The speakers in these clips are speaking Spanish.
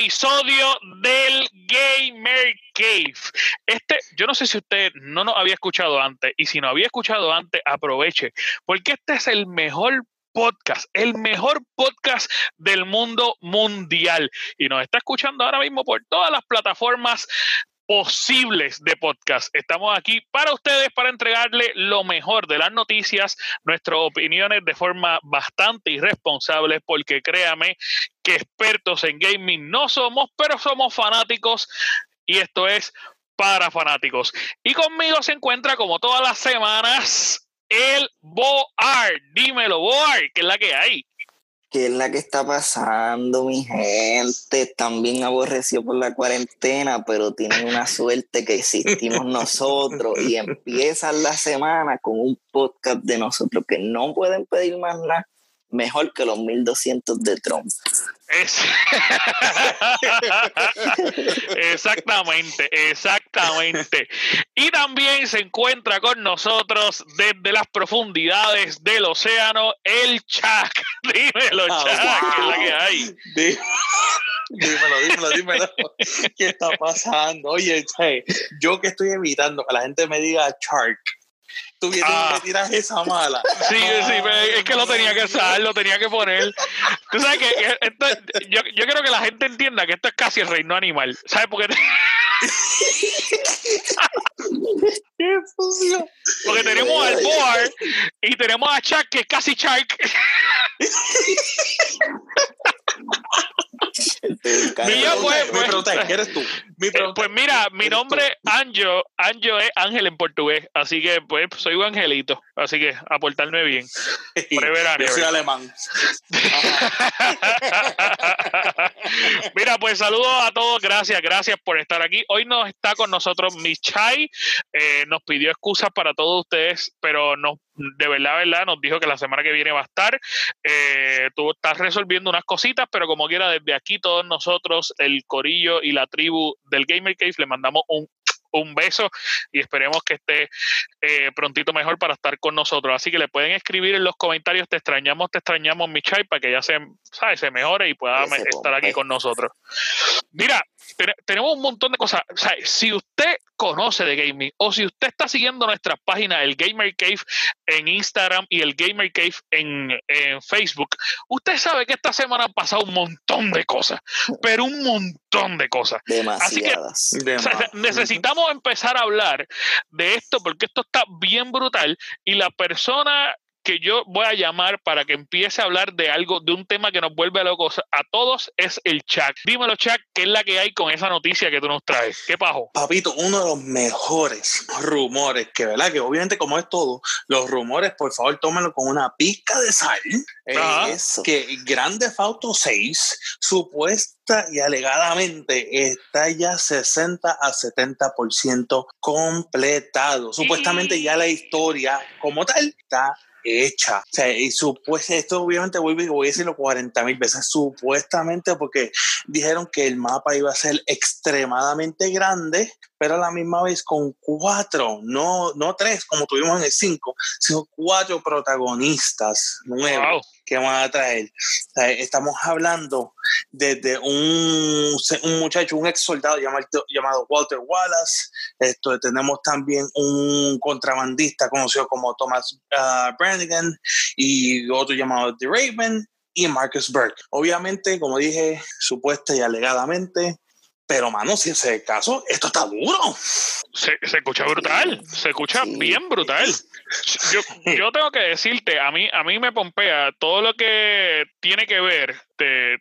episodio del Gamer Cave. Este, yo no sé si usted no nos había escuchado antes, y si no había escuchado antes, aproveche, porque este es el mejor podcast, el mejor podcast del mundo mundial. Y nos está escuchando ahora mismo por todas las plataformas posibles de podcast. Estamos aquí para ustedes, para entregarle lo mejor de las noticias, nuestras opiniones de forma bastante irresponsable, porque créame que expertos en gaming no somos, pero somos fanáticos y esto es para fanáticos. Y conmigo se encuentra como todas las semanas el Boar. Dímelo, Boar, que es la que hay. ¿Qué es la que está pasando, mi gente? Están bien aborrecidos por la cuarentena, pero tienen una suerte que existimos nosotros y empiezan la semana con un podcast de nosotros que no pueden pedir más nada mejor que los 1200 de Trump. exactamente, exactamente. Y también se encuentra con nosotros desde las profundidades del océano el Chuck. Dímelo, oh, Chuck, ¿qué es la que hay? Dímelo, dímelo, dímelo. ¿Qué está pasando? Oye, yo que estoy evitando que la gente me diga Shark tú vienes ah. me tiras esa mala. Sí, sí, es que lo tenía que usar, lo tenía que poner. Tú sabes que esto, yo, yo quiero que la gente entienda que esto es casi el reino animal. ¿Sabes por qué? Qué Porque tenemos al Boar y tenemos a Chuck, que es casi Chuck. Pues, eres tú. Eh, pues mira, mi nombre Anjo, Anjo es Ángel en portugués, así que pues soy un angelito, así que aportarme bien. Yo soy alemán. mira, pues saludos a todos, gracias, gracias por estar aquí. Hoy nos está con nosotros Michai, eh, nos pidió excusas para todos ustedes, pero nos de verdad, verdad, nos dijo que la semana que viene va a estar. Eh, tú estás resolviendo unas cositas, pero como quiera, desde aquí todos nosotros, el corillo y la tribu del Gamer Cave, le mandamos un un beso y esperemos que esté eh, prontito mejor para estar con nosotros. Así que le pueden escribir en los comentarios, te extrañamos, te extrañamos, Michai, para que ya se, ¿sabe? se mejore y pueda estar aquí con nosotros. Mira, tenemos un montón de cosas. si usted conoce de gaming o si usted está siguiendo nuestra página, el Gamer Cave en Instagram y el Gamer Cave en, Facebook, usted sabe que esta semana han pasado un montón de cosas, pero un montón de cosas. Demasiadas. Así que necesitamos empezar a hablar de esto porque esto está bien brutal y la persona que yo voy a llamar para que empiece a hablar de algo, de un tema que nos vuelve locos a todos, es el chat. Dímelo, chat, ¿qué es la que hay con esa noticia que tú nos traes? ¿Qué pajo? Papito, uno de los mejores rumores, que verdad, que obviamente como es todo, los rumores, por favor, tómenlo con una pizca de sal. Es que Grande Auto 6 supuesta y alegadamente está ya 60 a 70% completado. Supuestamente ya la historia como tal está hecha. O sea, y supuestamente, esto obviamente voy, voy a decirlo 40 mil veces, supuestamente porque dijeron que el mapa iba a ser extremadamente grande, pero a la misma vez con cuatro, no, no tres como tuvimos en el cinco, sino cuatro protagonistas nuevos que van a traer. estamos hablando desde un, un, muchacho, un ex soldado llamado, llamado Walter Wallace. Esto, tenemos también un contrabandista conocido como Thomas uh, Brannigan y otro llamado The Raven y Marcus Burke. Obviamente, como dije, supuesta y alegadamente, pero, mano, si ese caso, esto está duro. Se, se escucha brutal, se escucha bien brutal. Yo, yo, tengo que decirte, a mí, a mí me pompea todo lo que tiene que ver,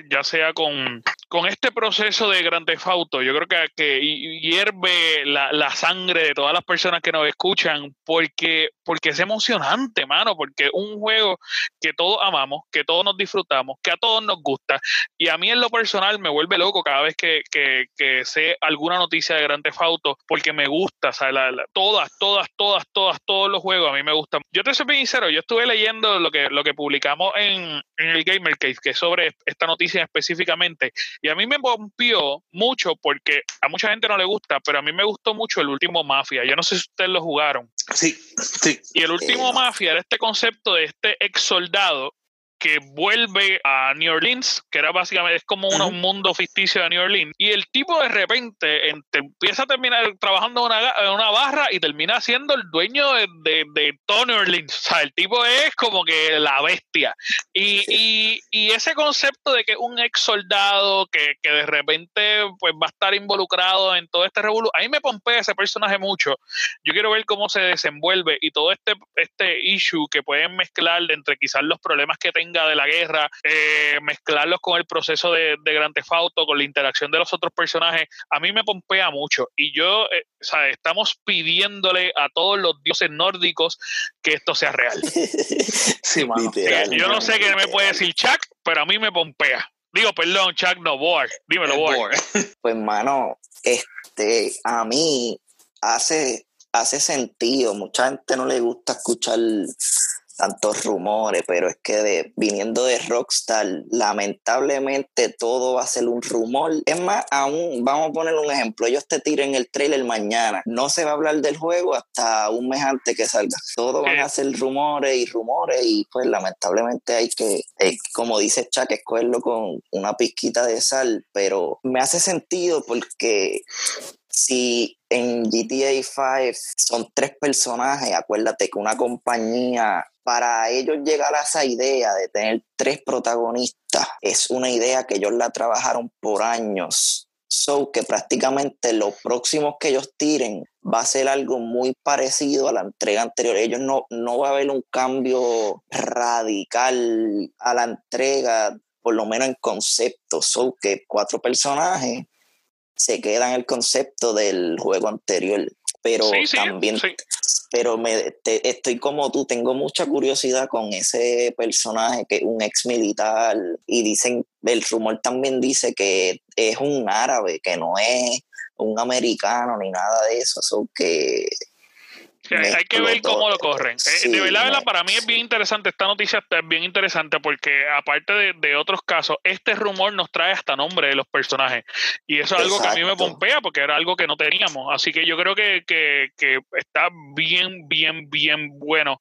ya sea con, con este proceso de Theft Auto, yo creo que, que hierve la, la, sangre de todas las personas que nos escuchan, porque, porque es emocionante, mano, porque un juego que todos amamos, que todos nos disfrutamos, que a todos nos gusta, y a mí en lo personal me vuelve loco cada vez que, que, que sé alguna noticia de Grand Theft Auto, porque me gusta, o todas, todas, todas, todas, todos los juegos a mí me gustan. Yo te soy bien sincero, yo estuve leyendo lo que, lo que publicamos en, en el Gamer Cave, que es sobre esta noticia específicamente, y a mí me pompió mucho porque a mucha gente no le gusta, pero a mí me gustó mucho el último Mafia. Yo no sé si ustedes lo jugaron. Sí, sí. Y el último Mafia era este concepto de este ex soldado que vuelve a New Orleans, que era básicamente, es como un mundo ficticio de New Orleans, y el tipo de repente empieza a terminar trabajando en una, barra y termina siendo el dueño de, de, de, todo New Orleans. O sea, el tipo es como que la bestia. Y, y, y ese concepto de que un ex soldado que, que, de repente pues va a estar involucrado en todo este revuelo, a mí me pompea ese personaje mucho. Yo quiero ver cómo se desenvuelve y todo este, este issue que pueden mezclar entre quizás los problemas que tenga de la guerra, eh, mezclarlos con el proceso de, de Grand Theft Auto, con la interacción de los otros personajes, a mí me pompea mucho. Y yo, eh, estamos pidiéndole a todos los dioses nórdicos que esto sea real. sí, eh, yo no sé qué me puede decir Chuck, pero a mí me pompea. Digo, perdón, Chuck, no, Boar. Dímelo, Boar. Pues, mano, este, a mí hace, hace sentido. Mucha gente no le gusta escuchar tantos rumores, pero es que de, viniendo de Rockstar, lamentablemente todo va a ser un rumor. Es más, aún, vamos a poner un ejemplo, ellos te tiren el trailer mañana, no se va a hablar del juego hasta un mes antes que salga. Todo van a ser rumores y rumores y pues lamentablemente hay que, eh, como dice Chuck, escogerlo con una pizquita de sal, pero me hace sentido porque si en GTA 5 son tres personajes, acuérdate que una compañía, para ellos llegar a esa idea de tener tres protagonistas, es una idea que ellos la trabajaron por años. So que prácticamente lo próximos que ellos tiren va a ser algo muy parecido a la entrega anterior. Ellos no, no va a haber un cambio radical a la entrega, por lo menos en concepto. So que cuatro personajes se queda en el concepto del juego anterior. Pero también, pero me, estoy como tú, tengo mucha curiosidad con ese personaje que es un ex militar y dicen, el rumor también dice que es un árabe, que no es un americano ni nada de eso, eso que hay que ver cómo lo corren. Eh, de verdad, para mí es bien interesante, esta noticia es bien interesante porque aparte de, otros casos, este rumor nos trae hasta nombre de los personajes. Y eso es algo que a mí me pompea porque era algo que no teníamos. Así que yo creo que, está bien, bien, bien bueno.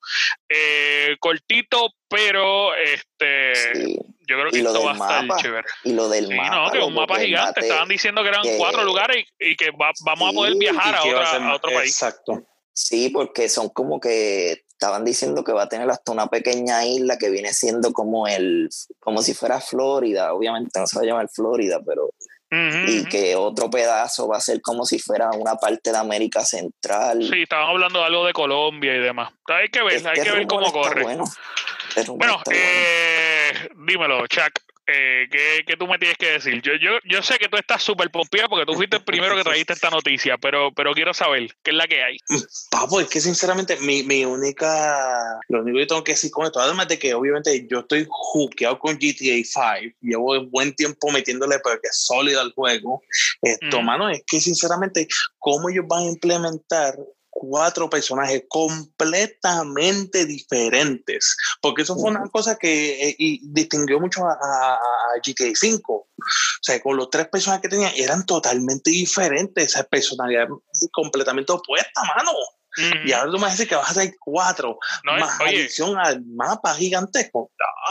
Eh, cortito, pero este yo creo que esto va a estar chévere. Y lo del mapa. No, que un mapa gigante. Estaban diciendo que eran cuatro lugares y, que vamos a poder viajar a, otra, a otro país. Exacto. Sí, porque son como que estaban diciendo que va a tener hasta una pequeña isla que viene siendo como el, como si fuera Florida, obviamente no se va a llamar Florida, pero y que otro pedazo va a ser como si fuera una parte de América Central. Sí, estaban hablando de algo de Colombia y demás. Hay que ver, este hay que ver cómo corre. Bueno, este bueno eh, dímelo, Chuck. Eh, ¿qué, tú me tienes que decir? Yo, yo, yo sé que tú estás súper pompeado porque tú fuiste el primero que trajiste esta noticia, pero, pero quiero saber qué es la que hay. Papo, es que sinceramente mi, mi única, lo único que tengo que decir con esto, además de que obviamente yo estoy juqueado con GTA 5, llevo buen tiempo metiéndole porque es sólido al juego, esto, mano, es que sinceramente, ¿cómo ellos van a implementar cuatro personajes completamente diferentes, porque eso fue una cosa que eh, distinguió mucho a, GTA 5. O sea, con los tres personajes que tenían eran totalmente diferentes, esa personalidad completamente opuesta, mano. Y ahora tú me dices que vas a hacer cuatro, más adición al mapa gigantesco.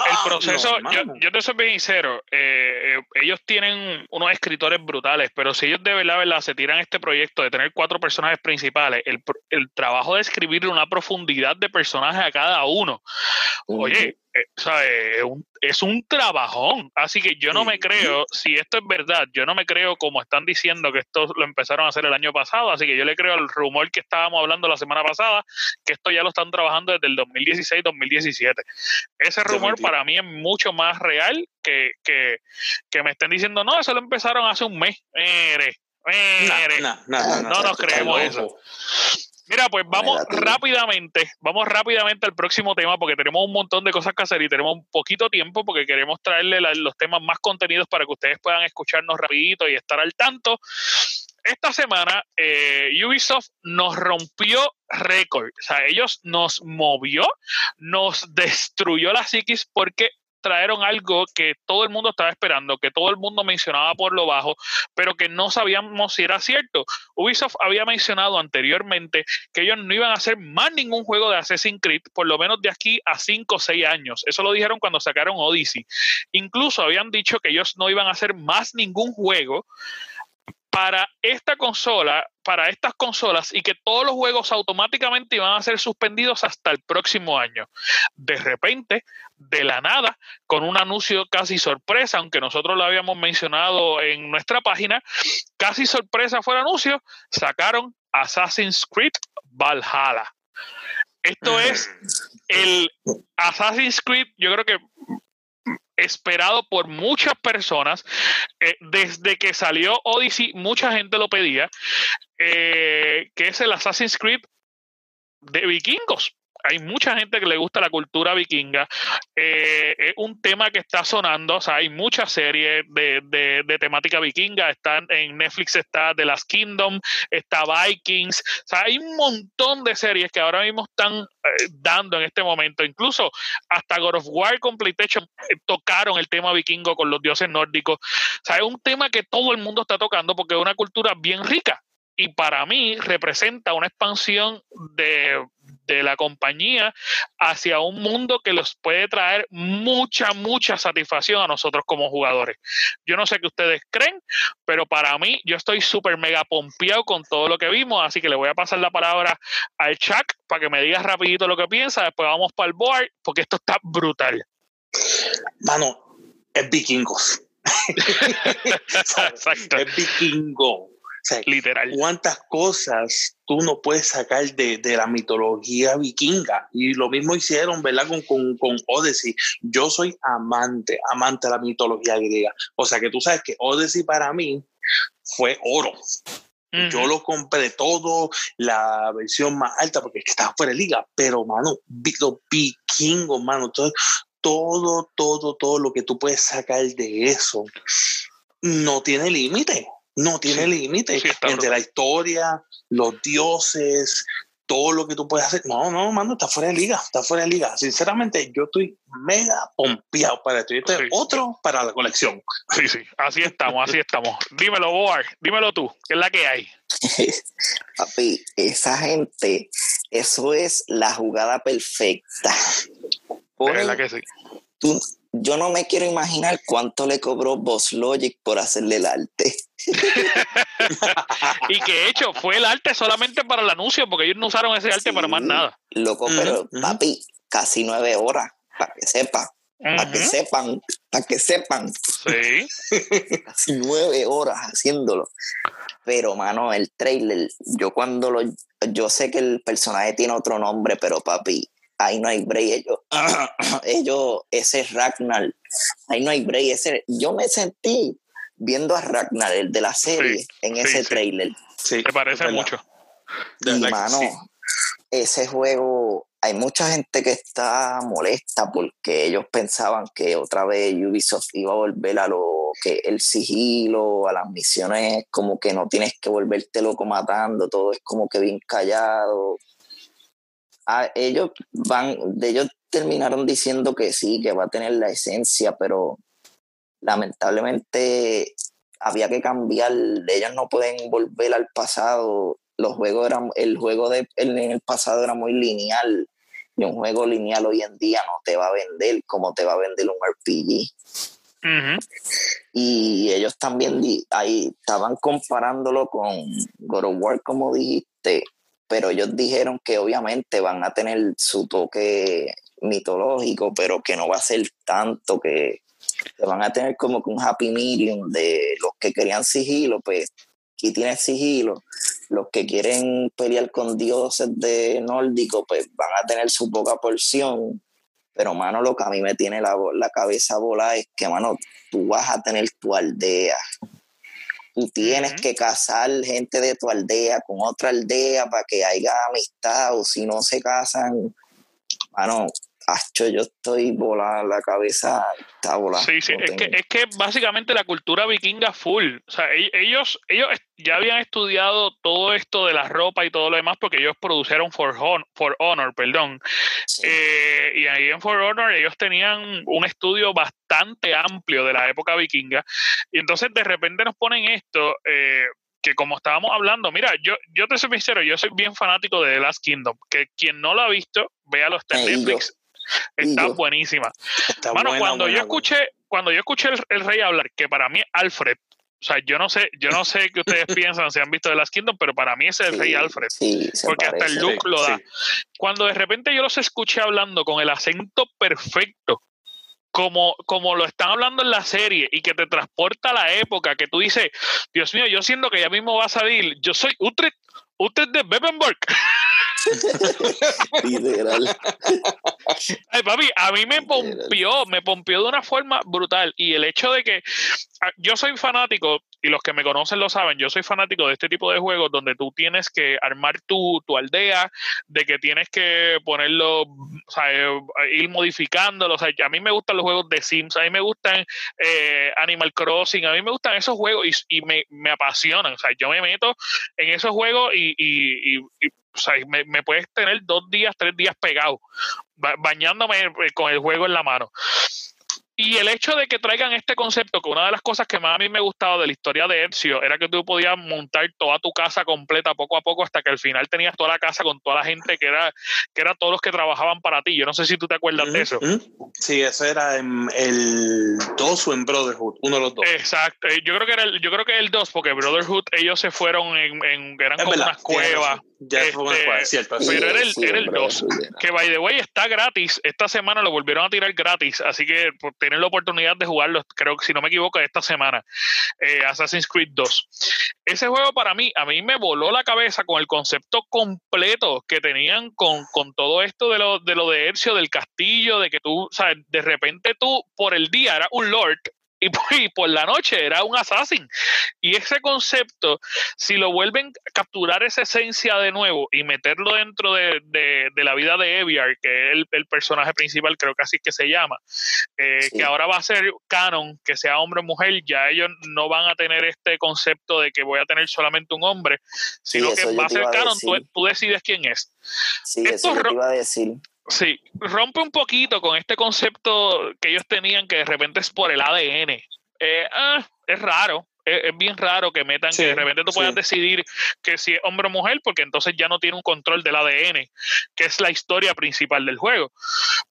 el proceso, yo, te soy bien sincero, eh, eh, ellos tienen unos escritores brutales, pero si ellos de verdad, verdad se tiran este proyecto de tener cuatro personajes principales, el, el trabajo de escribir una profundidad de personajes a cada uno, oye, eh, es, un, trabajón. Así que yo no me creo, si esto es verdad, yo no me creo como están diciendo que esto lo empezaron a hacer el año pasado. Así que yo le creo al rumor que estábamos hablando la semana pasada, que esto ya lo están trabajando desde el 2016-2017. Ese rumor para mí es mucho más real que, que, que, me estén diciendo, no, eso lo empezaron hace un mes. no, no nos creemos eso. Mira, pues vamos rápidamente, vamos rápidamente al próximo tema porque tenemos un montón de cosas que hacer y tenemos un poquito tiempo porque queremos traerle los temas más contenidos para que ustedes puedan escucharnos rapidito y estar al tanto. Esta semana eh, Ubisoft nos rompió récord, o sea, ellos nos movió, nos destruyó la psiquis porque trajeron algo que todo el mundo estaba esperando, que todo el mundo mencionaba por lo bajo, pero que no sabíamos si era cierto. Ubisoft había mencionado anteriormente que ellos no iban a hacer más ningún juego de Assassin's Creed, por lo menos de aquí a 5 o 6 años. Eso lo dijeron cuando sacaron Odyssey. Incluso habían dicho que ellos no iban a hacer más ningún juego para esta consola, para estas consolas y que todos los juegos automáticamente iban a ser suspendidos hasta el próximo año. De repente, de la nada, con un anuncio casi sorpresa, aunque nosotros lo habíamos mencionado en nuestra página, casi sorpresa fue el anuncio, sacaron Assassin's Creed Valhalla. Esto es el Assassin's Creed, yo creo que esperado por muchas personas. Eh, desde que salió Odyssey, mucha gente lo pedía, eh, que es el Assassin's Creed de vikingos hay mucha gente que le gusta la cultura vikinga. Eh, es un tema que está sonando, o sea, hay muchas series de, temática vikinga. Están en Netflix está The Last Kingdom, está Vikings. O sea, hay un montón de series que ahora mismo están eh, dando en este momento. Incluso hasta God of War con PlayStation eh, tocaron el tema vikingo con los dioses nórdicos. O sea, es un tema que todo el mundo está tocando porque es una cultura bien rica y para mí representa una expansión de, la compañía hacia un mundo que los puede traer mucha, mucha satisfacción a nosotros como jugadores. Yo no sé qué ustedes creen, pero para mí yo estoy súper mega pompeado con todo lo que vimos, así que le voy a pasar la palabra al Chuck para que me digas rapidito lo que piensa, después vamos para el board, porque esto está brutal. Mano, es vikingos. Exacto. Es vikingo Literal. ¿Cuántas cosas tú no puedes sacar de, la mitología vikinga? Y lo mismo hicieron, ¿verdad? Con, con, con, Odyssey. Yo soy amante, amante de la mitología griega. O sea que tú sabes que Odyssey para mí fue oro. Yo lo compré todo, la versión más alta, porque estaba fuera de liga, pero, mano, los vikingos, mano, todo, todo, todo, todo lo que tú puedes sacar de eso no tiene límite no tiene límite entre la historia, los dioses, todo lo que tú puedes hacer. No, no, mano, está fuera de liga, está fuera de liga. Sinceramente, yo estoy mega pompeado para esto. Y este otro para la colección. Sí, sí, así estamos, así estamos. Dímelo, Boar, dímelo tú, ¿qué es la que hay? Papi, esa gente, eso es la jugada perfecta. es la que sí. Tú, yo no me quiero imaginar cuánto le cobró Boss Logic por hacerle el arte. y que de hecho fue el arte solamente para el anuncio, porque ellos no usaron ese arte para más nada. Loco, pero papi, casi nueve horas, para que sepa. Para que sepan, para que sepan. Sí. casi nueve horas haciéndolo. Pero, mano, el trailer, yo cuando lo. Yo sé que el personaje tiene otro nombre, pero papi, ahí no hay break. Ellos, ellos, ese Ragnar, ahí no hay break. Ese, yo me sentí viendo a Ragnar, el de la serie, en ese trailer. Sí, me parece mucho. y mano, ese juego, hay mucha gente que está molesta porque ellos pensaban que otra vez Ubisoft iba a volver a lo que el sigilo, a las misiones, como que no tienes que volverte loco matando, todo es como que bien callado ellos van, de ellos terminaron diciendo que sí, que va a tener la esencia, pero lamentablemente había que cambiar, ellos no pueden volver al pasado, los juegos eran, el juego de, en el pasado era muy lineal, y un juego lineal hoy en día no te va a vender como te va a vender un RPG. Y ellos también ahí estaban comparándolo con God of War, como dijiste, pero ellos dijeron que obviamente van a tener su toque mitológico, pero que no va a ser tanto que, van a tener como que un happy medium de los que querían sigilo, pues aquí tiene sigilo, los que quieren pelear con dioses de nórdico, pues van a tener su poca porción, pero mano, lo que a mí me tiene la, la cabeza volada es que, mano, tú vas a tener tu aldea, Tú tienes que casar gente de tu aldea con otra aldea para que haya amistad o si no se casan, bueno, Acho, yo estoy volada, la cabeza está volada. Sí, sí, es que, es que básicamente la cultura vikinga full. O sea, e-, ellos, ellos ya habían estudiado todo esto de la ropa y todo lo demás porque ellos produjeron For, For Honor, perdón. Eh, y ahí en For Honor ellos tenían un estudio bastante amplio de la época vikinga. Y entonces de repente nos ponen esto. Eh, que como estábamos hablando, mira, yo, yo te soy sincero, yo soy bien fanático de The Last Kingdom, que quien no lo ha visto, véalo, está en Netflix, está buenísima. bueno, cuando yo escuché, cuando yo escuché el, rey hablar, que para mí Alfred, o sea, yo no sé, yo no sé qué ustedes piensan si han visto The Last Kingdom, pero para mí es el rey Alfred. porque hasta el look lo da. Cuando de repente yo los escuché hablando con el acento perfecto, como, como lo están hablando en la serie y que te transporta a la época que tú dices, Dios mío, yo siento que ya mismo va a salir, yo soy Utrecht, Utrecht de Bebenberg. Literal. Ay, papi, a mí me pompió, me pompió de una forma brutal. Y el hecho de que ah, yo soy fanático, y los que me conocen lo saben, yo soy fanático de este tipo de juegos donde tú tienes que armar tu, aldea, de que tienes que ponerlo, o sea, eh, ir modificándolo. O sea, a mí me gustan los juegos de Sims, a mí me gustan eh, Animal Crossing, a mí me gustan esos juegos y, me, apasionan. O sea, yo me meto en esos juegos y, y o sea, me, puedes tener dos días, tres días pegado, bañándome eh, con el juego en la mano. Y el hecho de que traigan este concepto, que una de las cosas que más a mí me gustaba de la historia de Ezio era que tú podías montar toda tu casa completa poco a poco hasta que al final tenías toda la casa con toda la gente que era, que era todos los que trabajaban para ti. Yo no sé si tú te acuerdas de eso. Sí, eso era en el 2 o en Brotherhood, uno de los dos. Exacto. Yo creo que era el, yo creo que el 2, porque Brotherhood ellos se fueron en, en eran como unas cuevas. Ya este, cierto. Pero era el, era el 2. Que by the way está gratis. Esta semana lo volvieron a tirar gratis. Así que por tener la oportunidad de jugarlo, creo que si no me equivoco, esta semana. Eh, Assassin's Creed 2. Ese juego para mí, a mí me voló la cabeza con el concepto completo que tenían con, con todo esto de lo, de lo de Ercio, del castillo, de que tú, sabes, de repente tú por el día era un lord y por, la noche era un assassin. Y ese concepto, si lo vuelven a capturar esa esencia de nuevo y meterlo dentro de, la vida de Eviar, que es el, personaje principal, creo que así que se llama, eh, que ahora va a ser canon, que sea hombre o mujer, ya ellos no van a tener este concepto de que voy a tener solamente un hombre, sino que va a ser canon, tú, decides quién es. Sí, eso te iba a decir. Sí, rompe un poquito con este concepto que ellos tenían que de repente es por el ADN. Eh, ah, es raro, es, bien raro que metan que de repente tú puedas decidir que si es hombre o mujer, porque entonces ya no tiene un control del ADN, que es la historia principal del juego.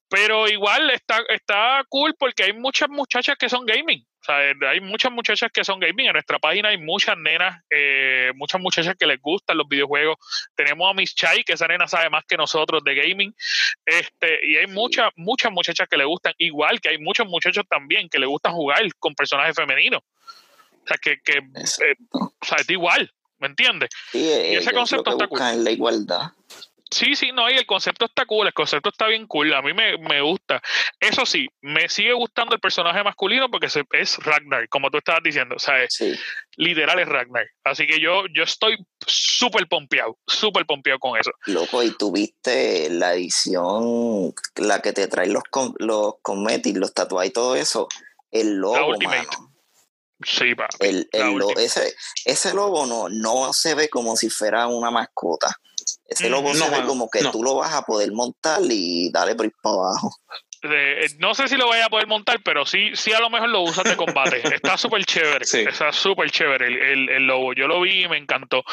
Pero igual está, está cool porque hay muchas muchachas que son gaming. O sea, hay muchas muchachas que son gaming. En nuestra página hay muchas nenas, eh, muchas muchachas que les gustan los videojuegos. Tenemos a Miss Chai, que esa nena sabe más que nosotros de gaming. Este, y hay muchas, muchas muchachas que le gustan, igual que hay muchos muchachos también que le gustan jugar con personajes femeninos. O sea, que, que eh, o sea, es igual, ¿me entiendes? y ese concepto está cool. La igualdad. Sí, sí, no, y el concepto está cool, el concepto está bien cool, a mí me, me gusta. Eso sí, me sigue gustando el personaje masculino porque es Ragnar, como tú estabas diciendo, o sea, literal es Ragnar. Así que yo, yo estoy súper pompeado, súper pompeado con eso. Loco, y tuviste la edición, la que te trae los, los cosméticos, los tatuajes y todo eso, el logo, mano. Sí, El, ese, ese lobo no, no se ve como si fuera una mascota. Ese lobo se ve como que tú lo vas a poder montar y darle por ahí para abajo. Eh, no sé si lo vaya a poder montar, pero sí, sí a lo mejor lo usas de combate. Está súper chévere. Está súper chévere el, el, lobo. Yo lo vi y me encantó.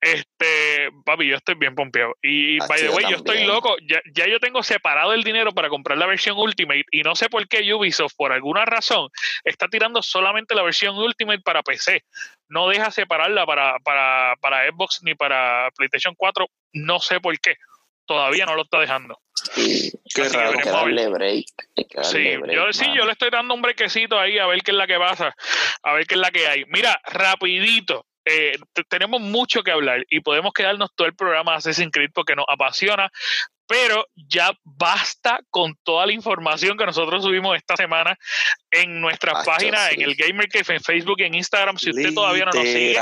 Este, papi, yo estoy bien pompeado. Y by the way, yo estoy loco. Ya, ya, yo tengo separado el dinero para comprar la versión Ultimate y no sé por qué Ubisoft, por alguna razón, está tirando solamente la versión Ultimate para PC. No deja separarla para, para, para Xbox ni para PlayStation 4. No sé por qué todavía no lo está dejando. Sí, qué raro. que darle break. sí, Yo, sí, yo le estoy dando un brequecito ahí a ver qué es la que pasa, a ver qué es la que hay. Mira, rapidito, eh, tenemos mucho que hablar y podemos quedarnos todo el programa de Assassin's Creed porque nos apasiona, pero ya basta con toda la información que nosotros subimos esta semana en nuestra página, en el Gamer Cave, en Facebook y en Instagram. Si usted todavía no nos sigue,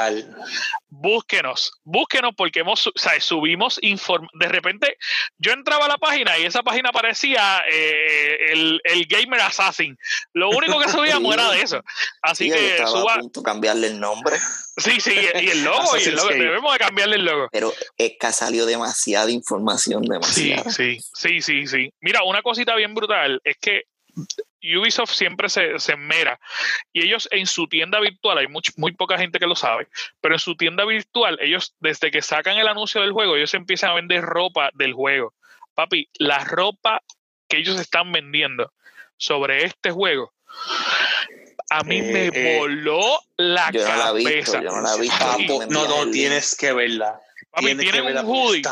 búsquenos, búsquenos porque hemos, o sea, subimos inform de repente yo entraba a la página y esa página parecía eh, el, el, Gamer Assassin. Lo único que subíamos era de eso. Así que suba. A punto cambiarle el nombre. Sí, sí, y el logo, y el logo. Debemos de cambiarle el logo. Pero es que ha salido demasiada información, demasiada. Sí, sí, sí, sí, sí. Mira, una cosita bien brutal es que Ubisoft siempre se, se mera y ellos en su tienda virtual, hay muy poca gente que lo sabe, pero en su tienda virtual, ellos desde que sacan el anuncio del juego, ellos empiezan a vender ropa del juego. Papi, la ropa que ellos están vendiendo sobre este juego, a mí me eh, eh, voló la cabeza. No, la visto, no, no, tienes que verla tienen un hoodie.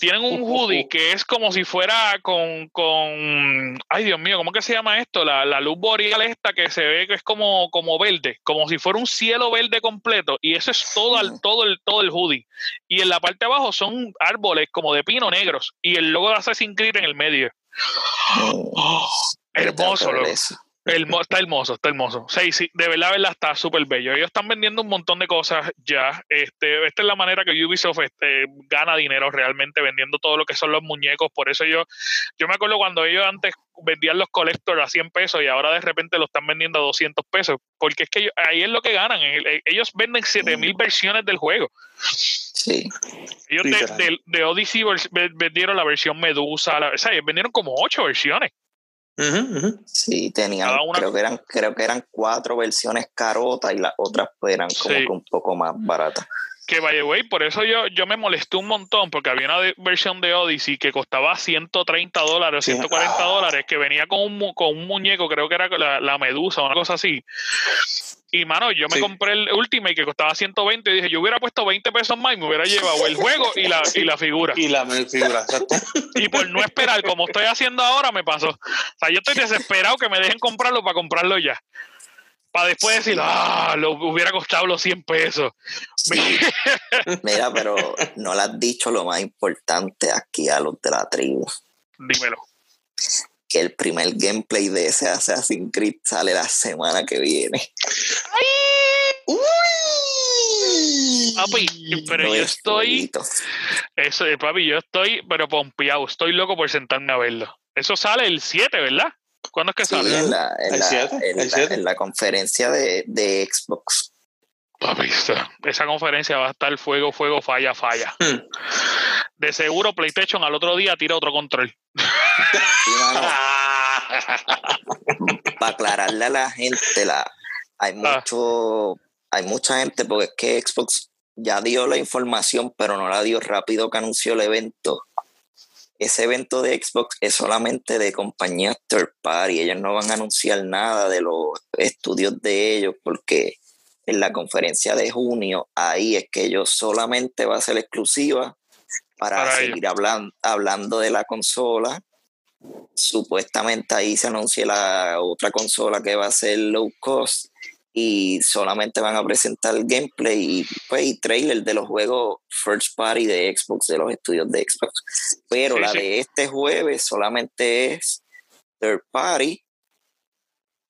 Tienen un hoodie que es como si fuera con, con. Ay, Dios mío, ¿cómo que se llama esto? La, la, luz boreal esta que se ve que es como, como verde, como si fuera un cielo verde completo. Y eso es todo el, todo el, todo el hoodie. Y en la parte de abajo son árboles como de pino negros. Y el logo de Assassin's Creed en el medio. Oh, hermoso, loco está hermoso, está hermoso. Sí, sí, de verdad, verdad está súper bello. Ellos están vendiendo un montón de cosas ya. Este, esta es la manera que Ubisoft este, gana dinero realmente vendiendo todo lo que son los muñecos. Por eso yo, yo me acuerdo cuando ellos antes vendían los collectors a 100 pesos y ahora de repente lo están vendiendo a 200 pesos. Porque es que ahí es lo que ganan. Ellos venden 7000 mm. versiones del juego. Sí. Ellos de, de, Odyssey vendieron la versión Medusa. o sea, vendieron como 8 versiones. Sí, tenían, creo que eran, creo que eran cuatro versiones carotas y las otras pues eran como que un poco más baratas. Que by the way, por eso yo, yo me molesté un montón, porque había una versión de Odyssey que costaba 130 dólares, 140 ah. dólares, que venía con un, con un muñeco, creo que era la, la medusa o una cosa así. Y mano, yo me compré el Ultimate que costaba 120 y dije, yo hubiera puesto 20 pesos más y me hubiera llevado el juego y la, y la figura. Y la figura, exacto. Y por no esperar, como estoy haciendo ahora, me pasó. O sea, yo estoy desesperado que me dejen comprarlo para comprarlo ya. Para después decir, ah, lo hubiera costado los 100 pesos. Mira, pero no le has dicho lo más importante aquí a los de la tribu. Dímelo que el primer gameplay de ese Assassin's Creed sale la semana que viene. ¡Uy! Papi, pero yo estoy. Eso, papi, yo estoy, pero pompeado. Estoy loco por sentarme a verlo. Eso sale el 7, ¿verdad? ¿Cuándo es que sale? En la, en, la, en, la, conferencia de, de Xbox. Papi, esa conferencia va a estar fuego, fuego, falla, falla. Hmm. De seguro PlayStation al otro día tira otro control. Para aclararle a la gente, la, hay ah. mucho, hay mucha gente, porque es que Xbox ya dio la información, pero no la dio rápido que anunció el evento. Ese evento de Xbox es solamente de compañías third party. Ellos no van a anunciar nada de los estudios de ellos porque en la conferencia de junio, ahí es que ellos solamente va a ser exclusiva para, seguir hablando, hablando de la consola. Supuestamente ahí se anuncia la otra consola que va a ser low cost y solamente van a presentar el gameplay y, pues, trailer de los juegos first party de Xbox, de los estudios de Xbox. Pero la de este jueves solamente es third party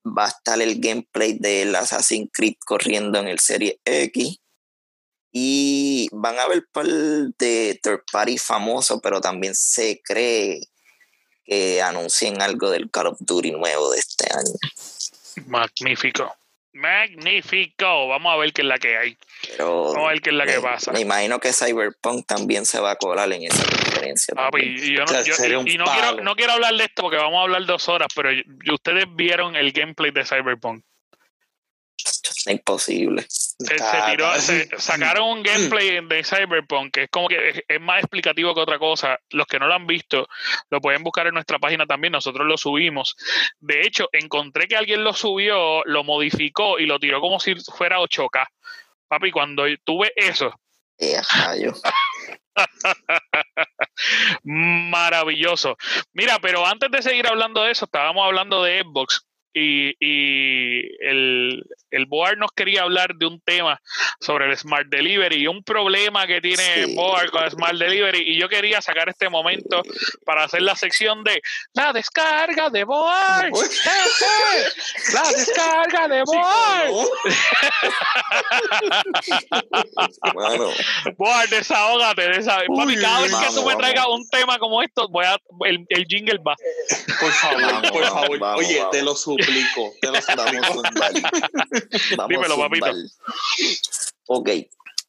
va a estar el gameplay del Assassin's Creed corriendo en el Serie X. Y van a haber par de third party famosos, pero también se cree que anuncien algo del Call of Duty nuevo de este año. Magnífico. Magnífico. Vamos a ver qué es la que hay. Vamos a ver qué es la que pasa. Me imagino que Cyberpunk también se va a colar en esa conferencia. y, yo no, quiero, no quiero hablar de esto porque vamos a hablar dos horas, pero ustedes vieron el gameplay de Cyberpunk es imposible. Se, sacaron un gameplay de Cyberpunk que es como que es, más explicativo que otra cosa. Los que no lo han visto lo pueden buscar en nuestra página también. Nosotros lo subimos. De hecho, encontré que alguien lo subió, lo modificó y lo tiró como si fuera 8K. Papi, cuando tuve eso. Maravilloso. Mira, pero antes de seguir hablando de eso, estábamos hablando de Xbox y, el, el Board nos quería hablar de un tema sobre el Smart Delivery y un problema que tiene Board con el Smart Delivery y yo quería sacar este momento para hacer la sección de la descarga de Board. la descarga de Board. bueno. Board, desahógate, desahógate. Papi, cada vez que tú me traigas un tema como esto, voy a, el, el jingle va. Por favor, por favor. Oye, te lo Te. Vamos Dímelo, papito. Ok,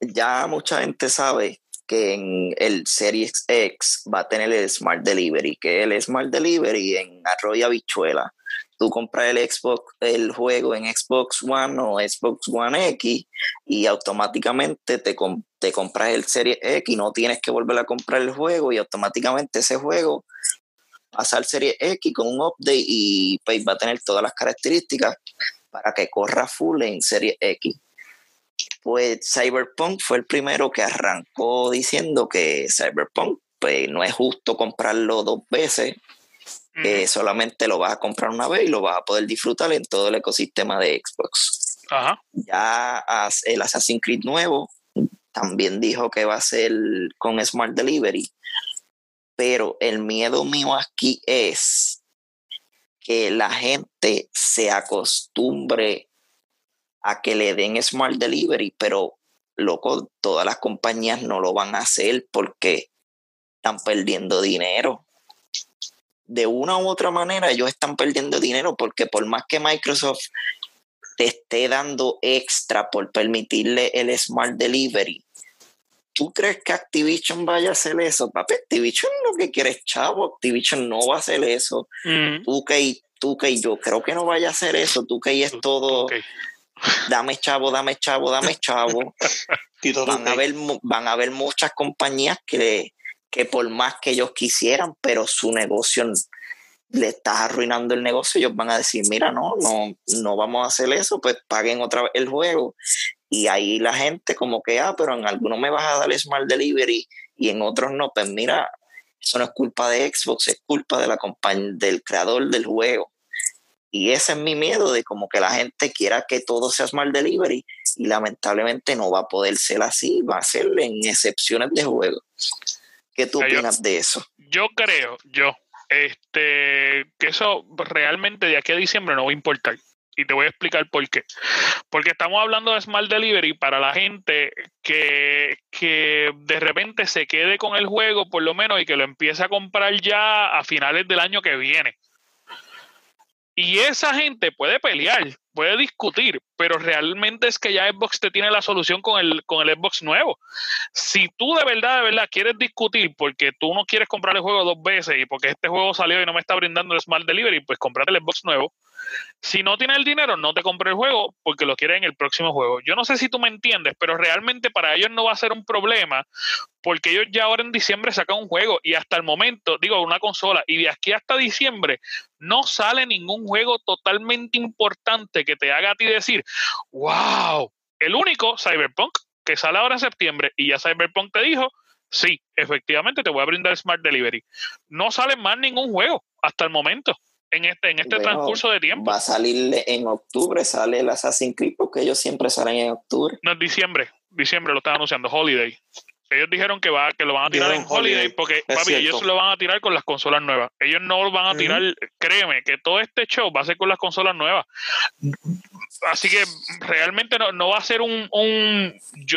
ya mucha gente sabe que en el Series X va a tener el Smart Delivery, que el Smart Delivery en Arroyo Bichuela. Tú compras el Xbox, el juego en Xbox One o Xbox One X y automáticamente te, te compras el Series X y no tienes que volver a comprar el juego y automáticamente ese juego pasa al Serie X con un update y pues, va a tener todas las características para que corra full en Serie X. Pues Cyberpunk fue el primero que arrancó diciendo que Cyberpunk pues, no es justo comprarlo dos veces, que solamente lo vas a comprar una vez y lo vas a poder disfrutar en todo el ecosistema de Xbox. Ya el Assassin's Creed nuevo también dijo que va a ser con Smart Delivery, pero el miedo mío aquí es que la gente se acostumbre a que le den Smart Delivery, pero loco, todas las compañías no lo van a hacer porque están perdiendo dinero. De una u otra manera, ellos están perdiendo dinero porque por más que Microsoft te esté dando extra por permitirle el Smart Delivery, ¿Tú crees que Activision vaya a hacer eso? Papi, Activision lo que quiere es chavo. Activision no va a hacer eso. Tú que tú que yo creo que no vaya a hacer eso. Tú que es todo. Dame chavo, dame chavo, dame chavo. van, a haber, van a haber muchas compañías que, que por más que ellos quisieran, pero su negocio le está arruinando el negocio, ellos van a decir, mira, no, no, no vamos a hacer eso, pues paguen otra vez el juego y ahí la gente como que, ah, pero en algunos me vas a dar Smart Delivery y en otros no. Pues mira, eso no es culpa de Xbox, es culpa de la del creador del juego. Y ese es mi miedo de como que la gente quiera que todo sea Smart Delivery y lamentablemente no va a poder ser así, va a ser en excepciones de juego. ¿Qué tú opinas de eso? Yo creo, yo, este, que eso realmente de aquí a diciembre no va a importar y te voy a explicar por qué. Porque estamos hablando de Smart Delivery para la gente que, que, de repente se quede con el juego, por lo menos, y que lo empiece a comprar ya a finales del año que viene. Y esa gente puede pelear, puede discutir, pero realmente es que ya Xbox te tiene la solución con el, con el Xbox nuevo. Si tú de verdad, de verdad quieres discutir porque tú no quieres comprar el juego dos veces y porque este juego salió y no me está brindando el Smart Delivery, pues comprate el Xbox nuevo si no tienes el dinero, no te compres el juego porque lo quieres en el próximo juego. Yo no sé si tú me entiendes, pero realmente para ellos no va a ser un problema porque ellos ya ahora en diciembre sacan un juego y hasta el momento, digo, una consola, y de aquí hasta diciembre no sale ningún juego totalmente importante que te haga a ti decir, wow, el único Cyberpunk que sale ahora en septiembre y ya Cyberpunk te dijo, sí, efectivamente te voy a brindar Smart Delivery. No sale más ningún juego hasta el momento en este, en este transcurso de tiempo. Va a salir en octubre, sale el Assassin's Creed, porque ellos siempre salen en octubre. No, es diciembre, diciembre lo están anunciando, Holiday. Ellos dijeron que va que lo van a tirar en Holiday, porque papi, ellos lo van a tirar con las consolas nuevas. Ellos no lo van a tirar, créeme, que todo este show va a ser con las consolas nuevas. Así que realmente no, no va a ser un, un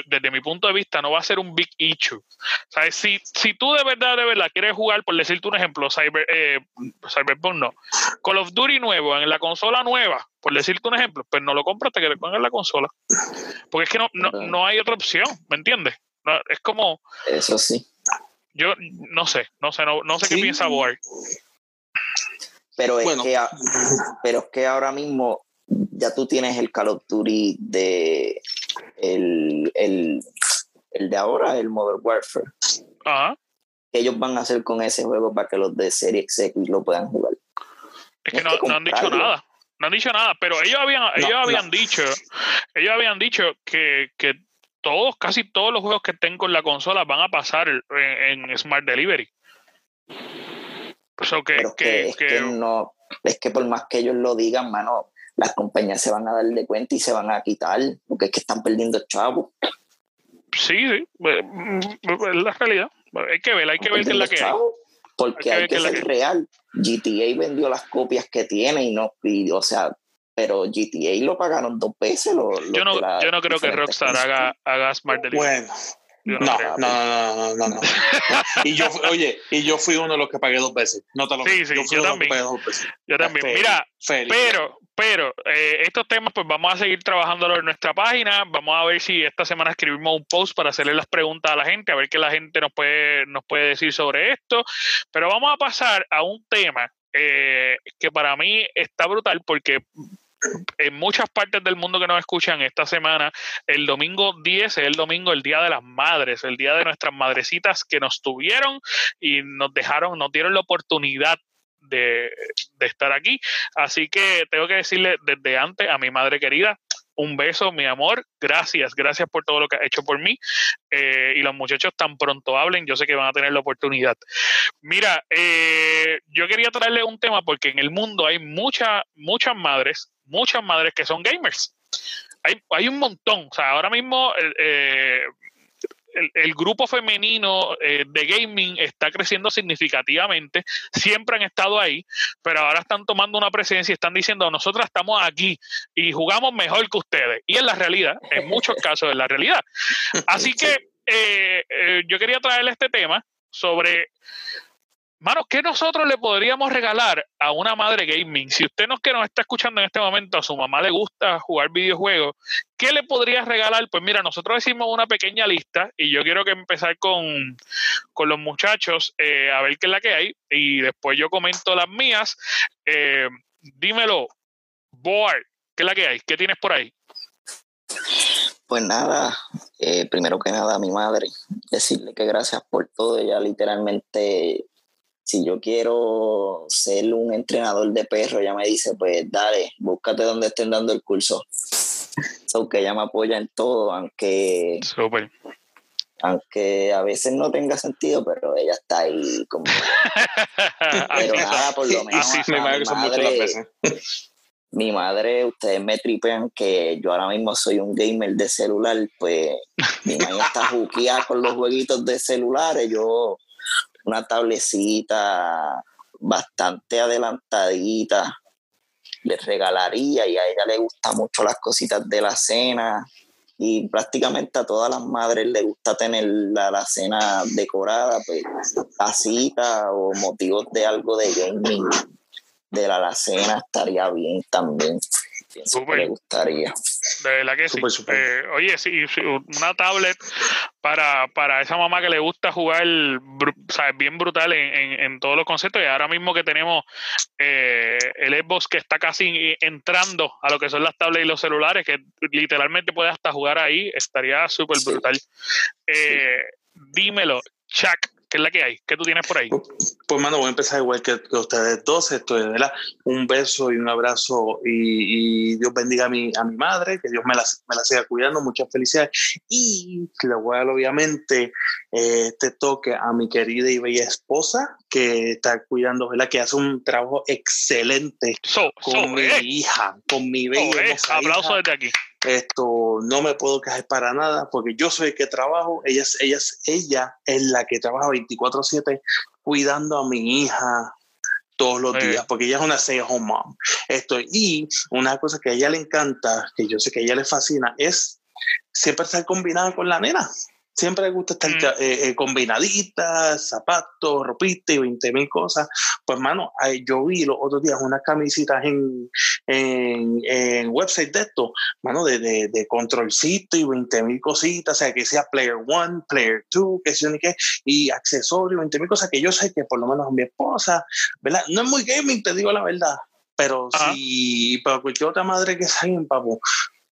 desde mi punto de vista, no va a ser un big issue. ¿Sabes? Si, si tú de verdad, de verdad quieres jugar, por decirte un ejemplo, Cyber, eh, Cyberpunk no, Call of Duty nuevo en la consola nueva, por decirte un ejemplo, pues no lo compras hasta que te pongas la consola. Porque es que no, no, no hay otra opción, ¿me entiendes? Es como. Eso sí. Yo no sé, no sé, no, sé qué piensa Board. Pero es, que, pero es que ahora mismo ya tú tienes el Call of Duty de el, el, de ahora, el Modern Warfare. Ajá. Ellos van a hacer con ese juego para que los de Serie X lo puedan jugar. Es que no, han dicho nada. No han dicho nada, pero ellos habían, ellos habían dicho, ellos habían dicho que, que todos, casi todos los juegos que estén con la consola van a pasar en, Smart Delivery. que, que, no, es que por más que ellos lo digan, mano, las compañías se van a dar de cuenta y se van a quitar, porque es que están perdiendo chavos. Sí, sí, es la realidad. Hay que ver, hay que ver qué es la que hay. Porque hay que, ser real. GTA vendió las copias que tiene y no, y, o sea, pero GTA lo pagaron dos veces. yo, no, yo no creo que Rockstar haga, haga Smart Delivery. Bueno, no, no, no, no, no, y yo, oye, y yo fui uno de los que pagué dos veces. No te lo Sí, sí, yo, también. Yo también. Mira, pero, pero eh, estos temas, pues vamos a seguir trabajándolo en nuestra página. Vamos a ver si esta semana escribimos un post para hacerle las preguntas a la gente, a ver qué la gente nos puede, nos puede decir sobre esto. Pero vamos a pasar a un tema eh, que para mí está brutal porque en muchas partes del mundo que nos escuchan esta semana, el domingo 10 es el domingo, el Día de las Madres, el Día de nuestras madrecitas que nos tuvieron y nos dejaron, nos dieron la oportunidad de, estar aquí. Así que tengo que decirle desde antes a mi madre querida, un beso, mi amor. Gracias, gracias por todo lo que ha hecho por mí. Eh, y los muchachos tan pronto hablen, yo sé que van a tener la oportunidad. Mira, eh, yo quería traerle un tema porque en el mundo hay muchas, muchas madres, muchas madres que son gamers. Hay, hay un montón. O sea, ahora mismo eh, el, grupo femenino eh, de gaming está creciendo significativamente, siempre han estado ahí, pero ahora están tomando una presencia y están diciendo, nosotros estamos aquí y jugamos mejor que ustedes. Y en la realidad, en muchos casos es la realidad. Así que eh, yo quería traerle este tema sobre Mano, ¿qué nosotros le podríamos regalar a una madre gaming? Si usted nos que nos está escuchando en este momento, a su mamá le gusta jugar videojuegos, ¿qué le podría regalar? Pues mira, nosotros hicimos una pequeña lista y yo quiero que empezar con, los muchachos eh, a ver qué es la que hay y después yo comento las mías. Eh, dímelo, Board, ¿qué es la que hay? ¿Qué tienes por ahí? Pues nada, eh, primero que nada a mi madre, decirle que gracias por todo. Ella literalmente si yo quiero ser un entrenador de perro, ella me dice, pues dale, búscate donde estén dando el curso. Aunque ella me apoya en todo, aunque... Aunque a veces no tenga sentido, pero ella está ahí como... pero nada, por lo menos... mi, madre, mi madre, ustedes me tripean que yo ahora mismo soy un gamer de celular, pues mi madre está juqueada con los jueguitos de celulares, yo una tablecita bastante adelantadita le regalaría y a ella le gusta mucho las cositas de la cena y prácticamente a todas las madres le gusta tener la, la cena decorada, pues casita o motivos de algo de gaming de la alacena estaría bien también. Me gustaría. De verdad que sí. Eh, oye, sí, una tablet para, para esa mamá que le gusta jugar ¿sabes? bien brutal en, en, todos los conceptos. Y ahora mismo que tenemos eh, el Xbox que está casi entrando a lo que son las tablets y los celulares, que literalmente puede hasta jugar ahí, estaría súper brutal. Eh, dímelo, Chuck, ¿Qué es la que hay? ¿Qué tú tienes por ahí? Pues, mano, voy a empezar igual que, ustedes dos. Esto es, ¿verdad? Un beso y un abrazo y, Dios bendiga a mi, a mi madre, que Dios me la, me la siga cuidando. Muchas felicidades. Y le voy a dar, obviamente, eh, este toque a mi querida y bella esposa, que está cuidando, ¿verdad? Que hace un trabajo excelente con mi eh. hija, con mi bella. Eh. Aplauso desde aquí esto no me puedo quejar para nada porque yo soy el que trabajo, ella, ella, ella es la que trabaja 24/7 cuidando a mi hija todos los días, porque ella es una stay home mom. Esto, y una cosa que a ella le encanta, que yo sé que a ella le fascina, es siempre estar combinada con la nena. Siempre le gusta estar mm. eh, eh, combinaditas, zapatos, ropita y 20 mil cosas. Pues, mano, yo vi los otros días unas camisitas en, en, en website de esto, mano, de, de, de controlcito y 20 mil cositas, o sea, que sea Player One, Player Two, que sea ni qué, y accesorios, 20 mil cosas que yo sé que por lo menos mi esposa, ¿verdad? No es muy gaming, te digo la verdad, pero sí, para cualquier otra madre que salga en papu,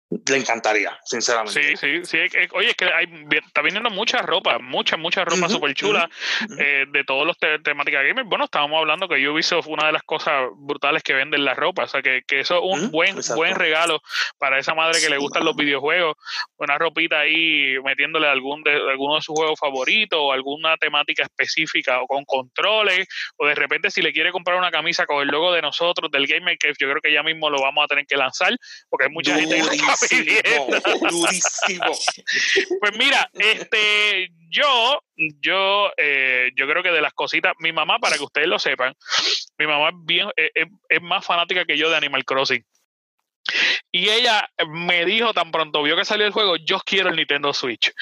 le encantaría, sinceramente. Sí, sí, sí. Oye, es que hay, está viniendo mucha ropa, mucha, mucha ropa súper chula eh, de todos los temáticas gamers. Bueno, estábamos hablando que Ubisoft una de las cosas brutales que venden la ropa, o sea, que, que eso es un buen, buen regalo para esa madre que le gustan los videojuegos. Una ropita ahí metiéndole algún de, alguno de sus juegos favoritos o alguna temática específica o con controles, o de repente si le quiere comprar una camisa con el logo de nosotros, del Gamer Cave, yo creo que ya mismo lo vamos a tener que lanzar, porque hay mucha gente que durísimo, Pues mira, este, yo, yo, eh, yo creo que de las cositas, mi mamá, para que ustedes lo sepan, mi mamá es bien, es más fanática que yo de Animal Crossing. Y ella me dijo tan pronto vio que salió el juego, yo quiero el Nintendo Switch.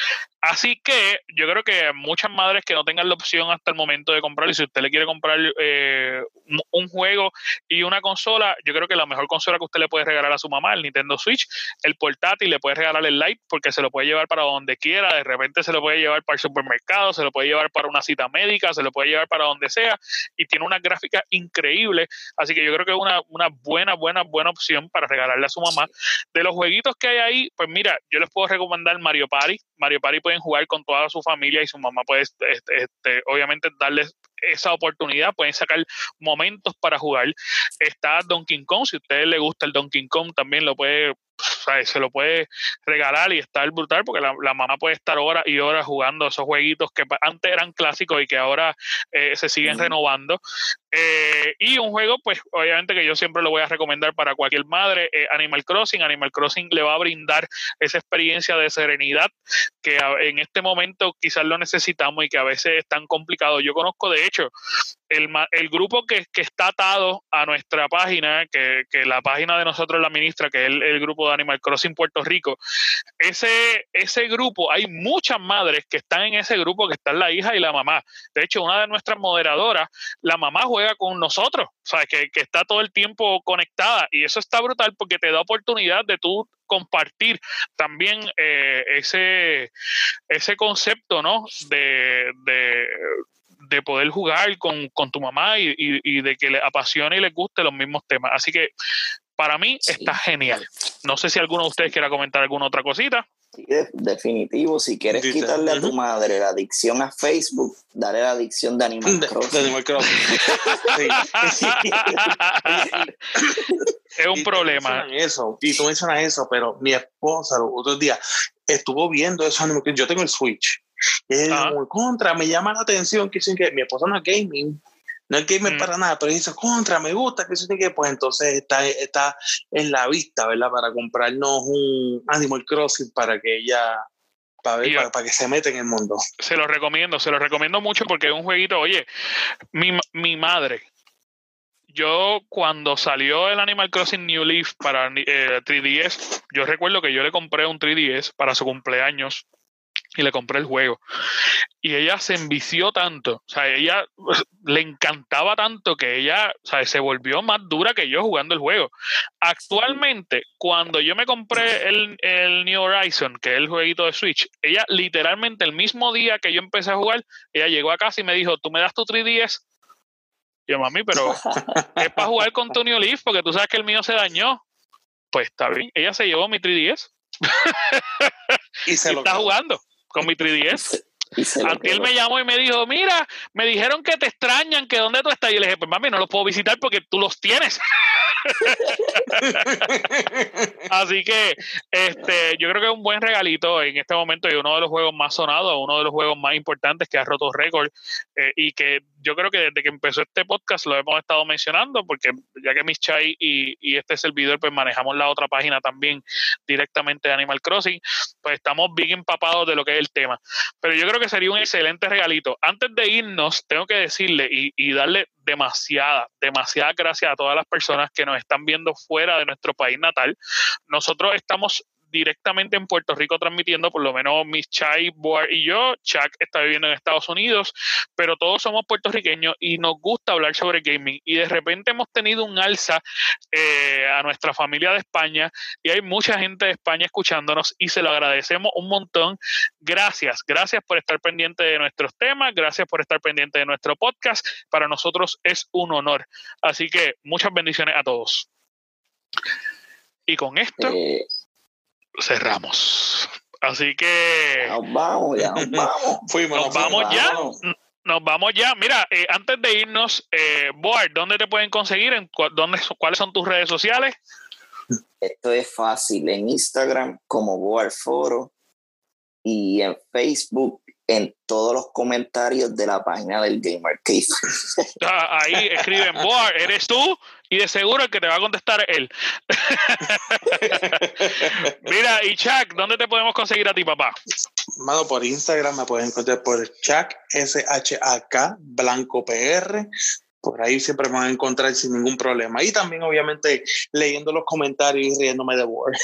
Así que yo creo que muchas madres que no tengan la opción hasta el momento de comprarlo, y si usted le quiere comprar eh, un juego y una consola, yo creo que la mejor consola que usted le puede regalar a su mamá, el Nintendo Switch, el portátil, le puede regalar el Lite porque se lo puede llevar para donde quiera, de repente se lo puede llevar para el supermercado, se lo puede llevar para una cita médica, se lo puede llevar para donde sea, y tiene una gráfica increíble, así que yo creo que es una, una buena, buena, buena opción para regalarle a su mamá. De los jueguitos que hay ahí, pues mira, yo les puedo recomendar Mario Party, Mario Party jugar con toda su familia y su mamá puede, este, este, obviamente, darles esa oportunidad, pueden sacar momentos para jugar. Está Donkey Kong, si a ustedes les gusta el Donkey Kong, también lo puede se lo puede regalar y estar brutal porque la, mamá puede estar horas y horas jugando esos jueguitos que antes eran clásicos y que ahora eh, se siguen renovando. Eh, y un juego, pues obviamente que yo siempre lo voy a recomendar para cualquier madre, eh, Animal Crossing. Animal Crossing le va a brindar esa experiencia de serenidad que en este momento quizás lo necesitamos y que a veces es tan complicado. Yo conozco, de hecho, el, el grupo que, está atado a nuestra página, que, la página de nosotros la ministra, que es el, grupo de Animal Crossing Puerto Rico, ese, ese grupo, hay muchas madres que están en ese grupo, que están la hija y la mamá. De hecho, una de nuestras moderadoras, la mamá juega con nosotros, o sea, que, que está todo el tiempo conectada y eso está brutal porque te da oportunidad de tú compartir también eh, ese, ese concepto, ¿no? de, de poder jugar con, tu mamá y, de que le apasione y le guste los mismos temas. Así que para mí está genial. No sé si alguno de ustedes quiera comentar alguna otra cosita. Sí, definitivo. Si quieres quitarle a tu madre la adicción a Facebook, dale la adicción de Animal Crossing. es un problema. Eso, y tú mencionas eso, pero mi esposa los otros días estuvo viendo eso. Yo tengo el Switch es muy contra, me llama la atención que dicen que mi esposa no es gaming, no es gamer mm. para nada, pero dice contra, me gusta, que dicen que pues entonces está, está en la vista, ¿verdad? Para comprarnos un Animal Crossing para que ella para, ver, para, que se meta en el mundo. Se lo recomiendo, se lo recomiendo mucho porque es un jueguito, oye, mi, mi madre, yo cuando salió el Animal Crossing New Leaf para 3DS, eh, yo recuerdo que yo le compré un 3DS para su cumpleaños y le compré el juego. Y ella se envició tanto, o sea, ella pues, le encantaba tanto que ella, o sea, se volvió más dura que yo jugando el juego. Actualmente, cuando yo me compré el, el New Horizon, que es el jueguito de Switch, ella literalmente el mismo día que yo empecé a jugar, ella llegó a casa y me dijo, ¿tú me das tu 3DS? Yo, mami, pero es para jugar con tu New Leaf porque tú sabes que el mío se dañó. Pues está bien, ella se llevó mi 3DS. y se lo está jugando con mi 3DS. él me llamó y me dijo, mira, me dijeron que te extrañan, que dónde tú estás. Y le dije, pues mami, no los puedo visitar porque tú los tienes. Así que este, yo creo que es un buen regalito en este momento y uno de los juegos más sonados, uno de los juegos más importantes que ha roto récord eh, y que yo creo que desde que empezó este podcast lo hemos estado mencionando, porque ya que Miss Chai y, y este servidor pues manejamos la otra página también directamente de Animal Crossing, pues estamos bien empapados de lo que es el tema. Pero yo creo que sería un excelente regalito. Antes de irnos, tengo que decirle y, y darle demasiada, demasiada gracias a todas las personas que nos están viendo fuera de nuestro país natal. Nosotros estamos directamente en Puerto Rico transmitiendo, por lo menos Miss Chai, Boar y yo. Chuck está viviendo en Estados Unidos, pero todos somos puertorriqueños y nos gusta hablar sobre gaming. Y de repente hemos tenido un alza eh, a nuestra familia de España y hay mucha gente de España escuchándonos y se lo agradecemos un montón. Gracias, gracias por estar pendiente de nuestros temas, gracias por estar pendiente de nuestro podcast. Para nosotros es un honor. Así que muchas bendiciones a todos. Y con esto... Eh, cerramos. Así que. Nos vamos, ya nos vamos. Fuimos, nos, vamos ya. Nos vamos ya. Mira, eh, antes de irnos, eh, Board, ¿dónde te pueden conseguir? ¿En dónde, ¿Cuáles son tus redes sociales? Esto es fácil. En Instagram como Board Foro y en Facebook en todos los comentarios de la página del Gamer Cave. Ah, ahí escriben, Board, eres tú y de seguro el que te va a contestar él. Mira, y Chuck, ¿dónde te podemos conseguir a ti, papá? Mano, por Instagram me pueden encontrar por Chuck, S-H-A-K, Blanco PR. Por ahí siempre me van a encontrar sin ningún problema. Y también, obviamente, leyendo los comentarios y riéndome de Word.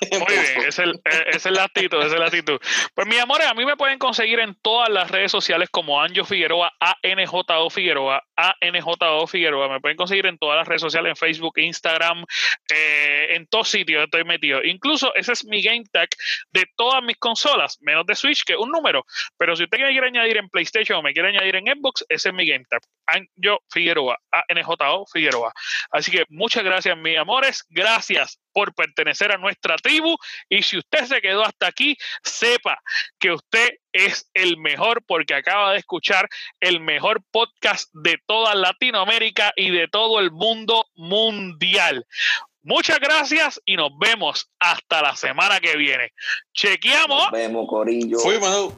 Muy bien, ese es, el, e, es el actitud, es el actitud. Pues mi amores, a mí me pueden conseguir en todas las redes sociales como Anjo Figueroa, ANJO Figueroa, ANJO Figueroa. Me pueden conseguir en todas las redes sociales, en Facebook, Instagram, eh, en todos sitios estoy metido. Incluso ese es mi game tag de todas mis consolas, menos de Switch, que es un número. Pero si usted me quiere añadir en PlayStation o me quiere añadir en Xbox, ese es mi game tag. Anjo Figueroa, ANJO Figueroa. Así que muchas gracias, mis amores. Gracias por pertenecer a nuestra tribu. Y si usted se quedó hasta aquí, sepa que usted es el mejor porque acaba de escuchar el mejor podcast de toda Latinoamérica y de todo el mundo mundial. Muchas gracias y nos vemos hasta la semana que viene. Chequeamos. Nos vemos, Corillo. Fuimos.